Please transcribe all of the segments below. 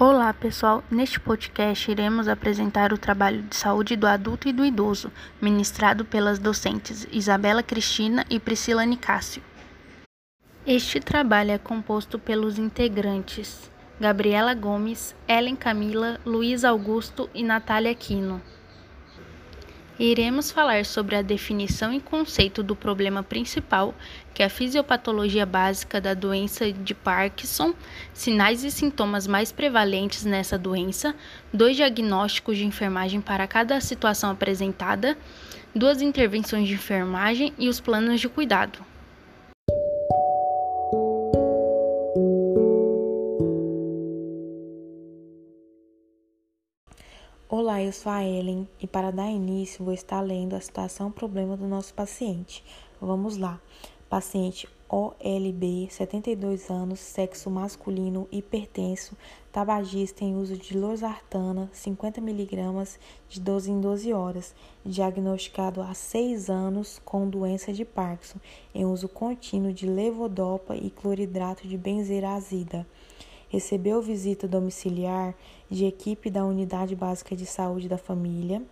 Olá, pessoal. Neste podcast iremos apresentar o trabalho de saúde do adulto e do idoso, ministrado pelas docentes Isabela Cristina e Priscila Nicásio. Este trabalho é composto pelos integrantes Gabriela Gomes, Ellen Camila, Luiz Augusto e Natália Quino. Iremos falar sobre a definição e conceito do problema principal, que é a fisiopatologia básica da doença de Parkinson, sinais e sintomas mais prevalentes nessa doença, dois diagnósticos de enfermagem para cada situação apresentada, duas intervenções de enfermagem e os planos de cuidado. Olá, eu sou a Ellen e para dar início vou estar lendo a situação problema do nosso paciente. Vamos lá. Paciente OLB, 72 anos, sexo masculino, hipertenso, tabagista em uso de losartana, 50 mg de 12 em 12 horas, diagnosticado há 6 anos com doença de Parkinson, em uso contínuo de levodopa e cloridrato de benzerazida recebeu visita domiciliar de equipe da Unidade Básica de Saúde da Família.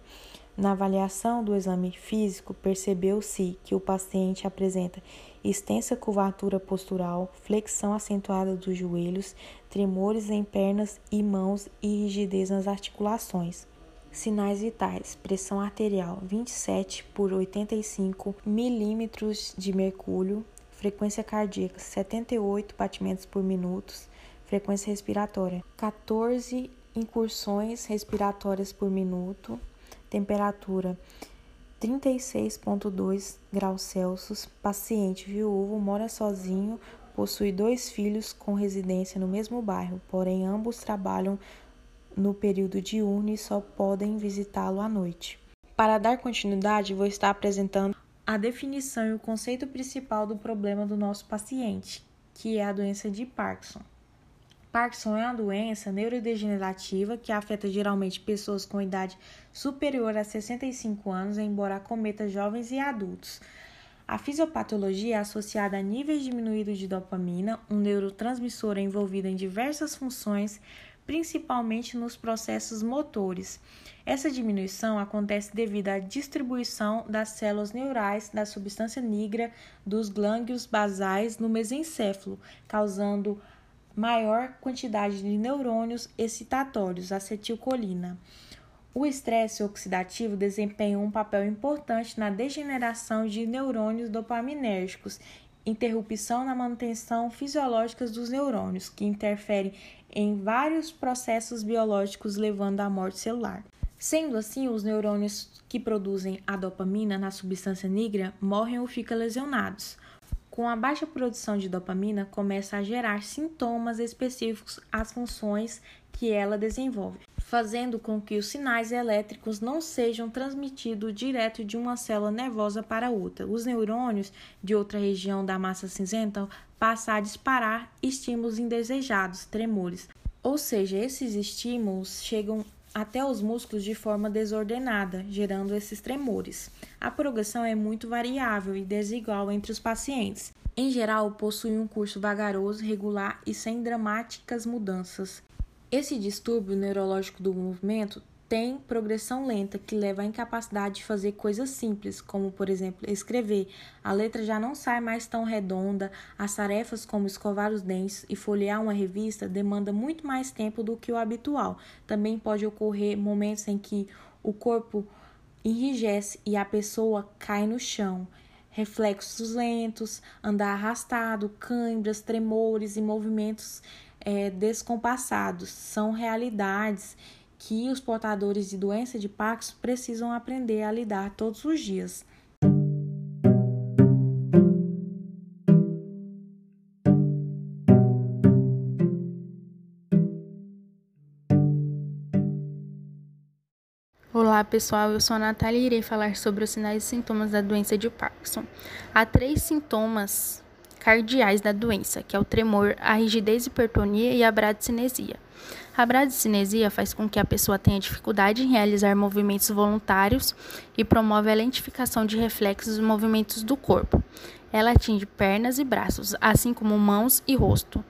Na avaliação do exame físico, percebeu-se que o paciente apresenta extensa curvatura postural, flexão acentuada dos joelhos, tremores em pernas e mãos e rigidez nas articulações. Sinais vitais: pressão arterial 27 por 85 milímetros de mercúrio, frequência cardíaca 78 batimentos por minuto, frequência respiratória, 14 incursões respiratórias por minuto, temperatura 36,2 graus Celsius, paciente viúvo, mora sozinho, possui dois filhos com residência no mesmo bairro, porém ambos trabalham no período diurno e só podem visitá-lo à noite. Para dar continuidade, vou estar apresentando a definição e o conceito principal do problema do nosso paciente, que é a doença de Parkinson. Parkinson é uma doença neurodegenerativa que afeta geralmente pessoas com idade superior a 65 anos, embora acometa jovens e adultos. A fisiopatologia é associada a níveis diminuídos de dopamina, um neurotransmissor envolvido em diversas funções, principalmente nos processos motores. Essa diminuição acontece devido à distribuição das células neurais da substância negra dos glândulos basais no mesencéfalo, causando maior quantidade de neurônios excitatórios, acetilcolina. O estresse oxidativo desempenha um papel importante na degeneração de neurônios dopaminérgicos, interrupção na manutenção fisiológica dos neurônios, que interferem em vários processos biológicos, levando à morte celular. Sendo assim, os neurônios que produzem a dopamina na substância negra morrem ou ficam lesionados. Com a baixa produção de dopamina, começa a gerar sintomas específicos às funções que ela desenvolve, fazendo com que os sinais elétricos não sejam transmitidos direto de uma célula nervosa para outra. Os neurônios de outra região da massa cinzenta passam a disparar estímulos indesejados, tremores. Ou seja, esses estímulos chegam até os músculos de forma desordenada, gerando esses tremores. A progressão é muito variável e desigual entre os pacientes. Em geral, possui um curso vagaroso, regular e sem dramáticas mudanças. Esse distúrbio neurológico do movimento tem progressão lenta que leva à incapacidade de fazer coisas simples, como por exemplo escrever. A letra já não sai mais tão redonda, as tarefas como escovar os dentes e folhear uma revista demanda muito mais tempo do que o habitual. Também pode ocorrer momentos em que o corpo enrijece e a pessoa cai no chão. Reflexos lentos, andar arrastado, câimbras, tremores e movimentos é, descompassados são realidades que os portadores de doença de Parkinson precisam aprender a lidar todos os dias. Olá pessoal, eu sou a Natália e irei falar sobre os sinais e sintomas da doença de Parkinson. Há três sintomas cardeais da doença, que é o tremor, a rigidez hipertonia e a bradicinesia. A bradicinesia faz com que a pessoa tenha dificuldade em realizar movimentos voluntários e promove a lentificação de reflexos e movimentos do corpo. Ela atinge pernas e braços, assim como mãos e rosto.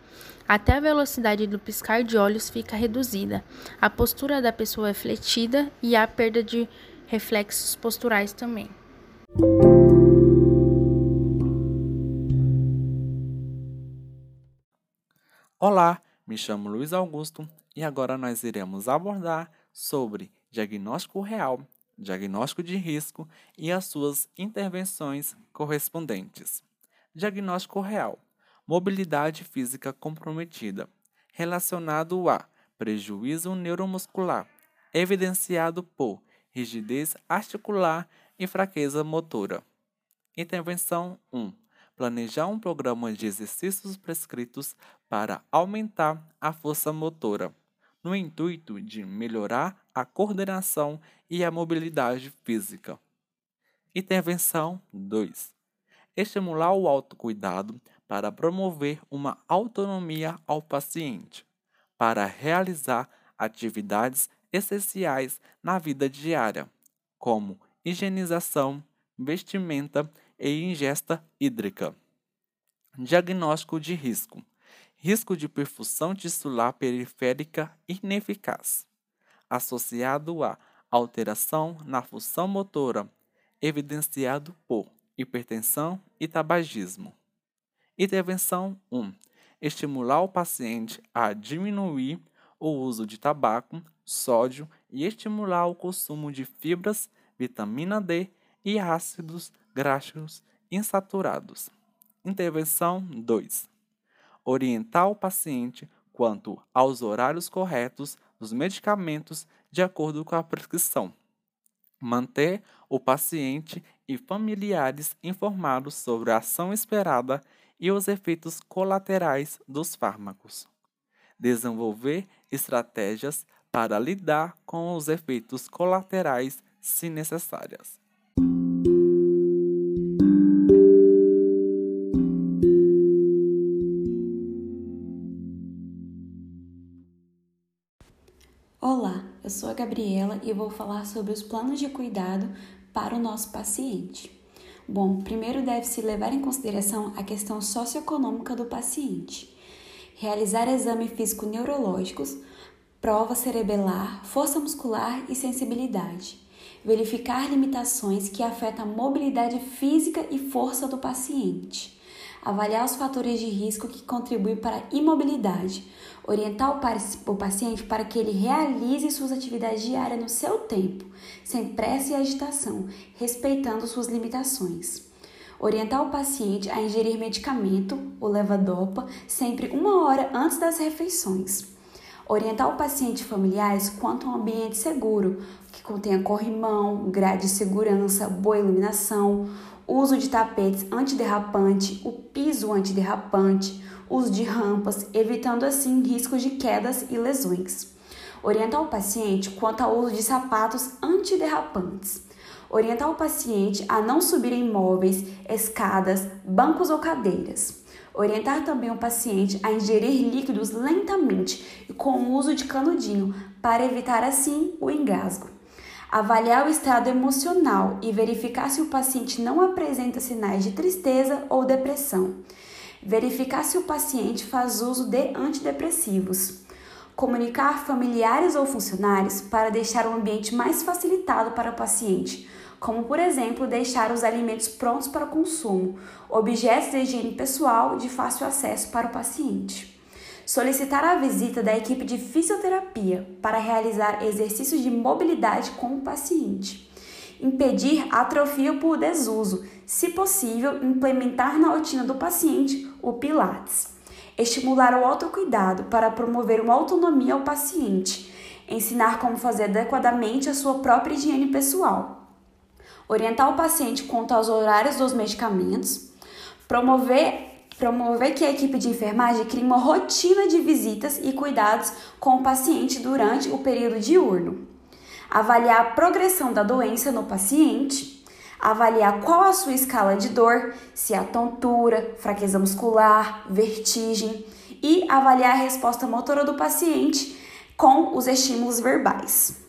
Até a velocidade do piscar de olhos fica reduzida. A postura da pessoa é fletida e há perda de reflexos posturais também. Olá, me chamo Luiz Augusto e agora nós iremos abordar sobre diagnóstico real, diagnóstico de risco e as suas intervenções correspondentes. Diagnóstico real: mobilidade física comprometida, relacionado a prejuízo neuromuscular, evidenciado por rigidez articular e fraqueza motora. Intervenção 1. Planejar um programa de exercícios prescritos para aumentar a força motora, no intuito de melhorar a coordenação e a mobilidade física. Intervenção 2. Estimular o autocuidado para promover uma autonomia ao paciente, para realizar atividades essenciais na vida diária, como higienização, vestimenta e ingesta hídrica. Diagnóstico de risco: risco de perfusão tisular periférica ineficaz, associado a alteração na função motora, evidenciado por hipertensão e tabagismo. Intervenção 1. Estimular o paciente a diminuir o uso de tabaco, sódio e estimular o consumo de fibras, vitamina D e ácidos graxos insaturados. Intervenção 2. Orientar o paciente quanto aos horários corretos dos medicamentos de acordo com a prescrição. Manter o paciente e familiares informados sobre a ação esperada e os efeitos colaterais dos fármacos desenvolver estratégias para lidar com os efeitos colaterais se necessárias. Olá, eu sou a Gabriela e vou falar sobre os planos de cuidado para o nosso paciente. Bom, primeiro deve-se levar em consideração a questão socioeconômica do paciente. Realizar exames físico-neurológicos, prova cerebelar, força muscular e sensibilidade, verificar limitações que afetam a mobilidade física e força do paciente, avaliar os fatores de risco que contribuem para a imobilidade, orientar o paciente para que ele realize suas atividades diárias no seu tempo, sem pressa e agitação, respeitando suas limitações Orientar o paciente a ingerir medicamento, o levodopa, sempre uma hora antes das refeições. Orientar o paciente e familiares quanto a um ambiente seguro, que contenha corrimão, grade de segurança, boa iluminação, uso de tapetes antiderrapante, o piso antiderrapante, uso de rampas, evitando assim riscos de quedas e lesões. Orientar o paciente quanto ao uso de sapatos antiderrapantes orientar o paciente a não subir em móveis, escadas, bancos ou cadeiras. Orientar também o paciente a ingerir líquidos lentamente e com o uso de canudinho, para evitar assim o engasgo. Avaliar o estado emocional e verificar se o paciente não apresenta sinais de tristeza ou depressão. Verificar se o paciente faz uso de antidepressivos. Comunicar familiares ou funcionários para deixar o ambiente mais facilitado para o paciente, como por exemplo deixar os alimentos prontos para consumo, objetos de higiene pessoal de fácil acesso para o paciente. Solicitar a visita da equipe de fisioterapia para realizar exercícios de mobilidade com o paciente. Impedir atrofia por desuso, se possível, implementar na rotina do paciente o Pilates. Estimular o autocuidado para promover uma autonomia ao paciente. Ensinar como fazer adequadamente a sua própria higiene pessoal orientar o paciente quanto aos horários dos medicamentos, promover promover que a equipe de enfermagem crie uma rotina de visitas e cuidados com o paciente durante o período diurno, avaliar a progressão da doença no paciente, avaliar qual a sua escala de dor, se há tontura, fraqueza muscular, vertigem. E avaliar a resposta motora do paciente com os estímulos verbais.